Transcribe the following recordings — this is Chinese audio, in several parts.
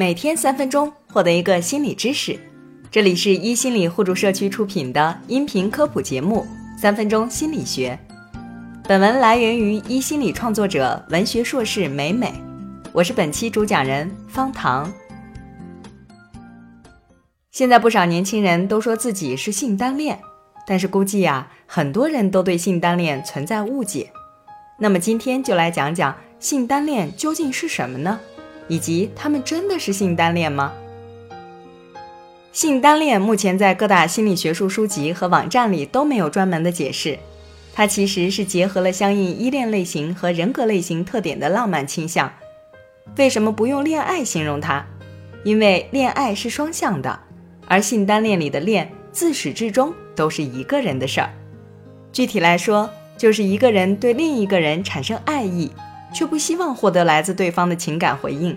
每天三分钟，获得一个心理知识。这里是一心理互助社区出品的音频科普节目《三分钟心理学》。本文来源于一心理创作者、文学硕士美美。我是本期主讲人方糖。现在不少年轻人都说自己是性单恋，但是估计呀，很多人都对性单恋存在误解。那么今天就来讲讲性单恋究竟是什么呢？以及他们真的是性单恋吗？性单恋目前在各大心理学术书籍和网站里都没有专门的解释，它其实是结合了相应依恋类型和人格类型特点的浪漫倾向。为什么不用恋爱形容它？因为恋爱是双向的，而性单恋里的恋自始至终都是一个人的事儿。具体来说，就是一个人对另一个人产生爱意。却不希望获得来自对方的情感回应，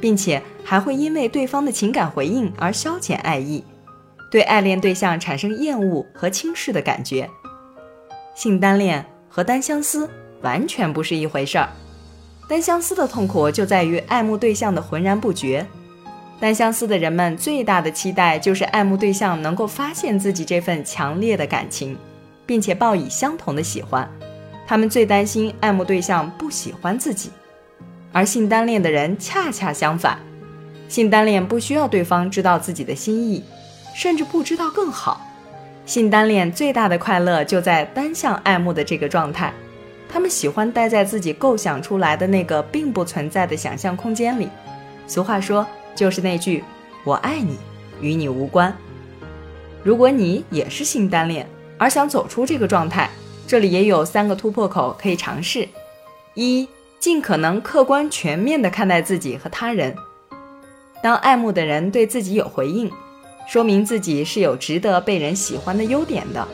并且还会因为对方的情感回应而消减爱意，对爱恋对象产生厌恶和轻视的感觉。性单恋和单相思完全不是一回事儿。单相思的痛苦就在于爱慕对象的浑然不觉。单相思的人们最大的期待就是爱慕对象能够发现自己这份强烈的感情，并且报以相同的喜欢。他们最担心爱慕对象不喜欢自己，而性单恋的人恰恰相反，性单恋不需要对方知道自己的心意，甚至不知道更好。性单恋最大的快乐就在单向爱慕的这个状态，他们喜欢待在自己构想出来的那个并不存在的想象空间里。俗话说，就是那句“我爱你，与你无关”。如果你也是性单恋，而想走出这个状态，这里也有三个突破口可以尝试：一、尽可能客观全面地看待自己和他人。当爱慕的人对自己有回应，说明自己是有值得被人喜欢的优点的。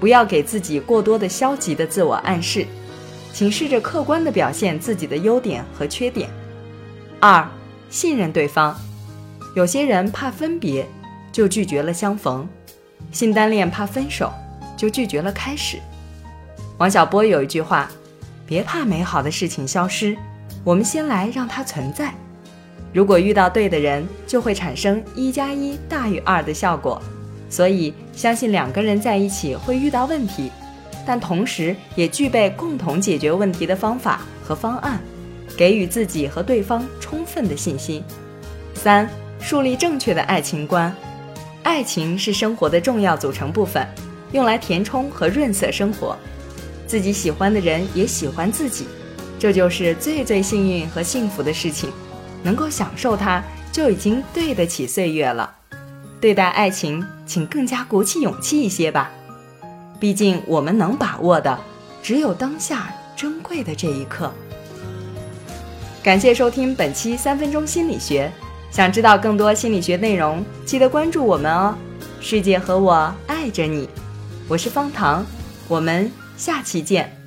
不要给自己过多的消极的自我暗示，请试着客观地表现自己的优点和缺点。二、信任对方。有些人怕分别，就拒绝了相逢；性单恋怕分手，就拒绝了开始。王小波有一句话：“别怕美好的事情消失，我们先来让它存在。如果遇到对的人，就会产生一加一大于二的效果。所以，相信两个人在一起会遇到问题，但同时也具备共同解决问题的方法和方案，给予自己和对方充分的信心。”三、树立正确的爱情观。爱情是生活的重要组成部分，用来填充和润色生活。自己喜欢的人也喜欢自己，这就是最最幸运和幸福的事情。能够享受它，就已经对得起岁月了。对待爱情，请更加鼓起勇气一些吧。毕竟，我们能把握的，只有当下珍贵的这一刻。感谢收听本期三分钟心理学。想知道更多心理学内容，记得关注我们哦。世界和我爱着你，我是方糖，我们。下期见。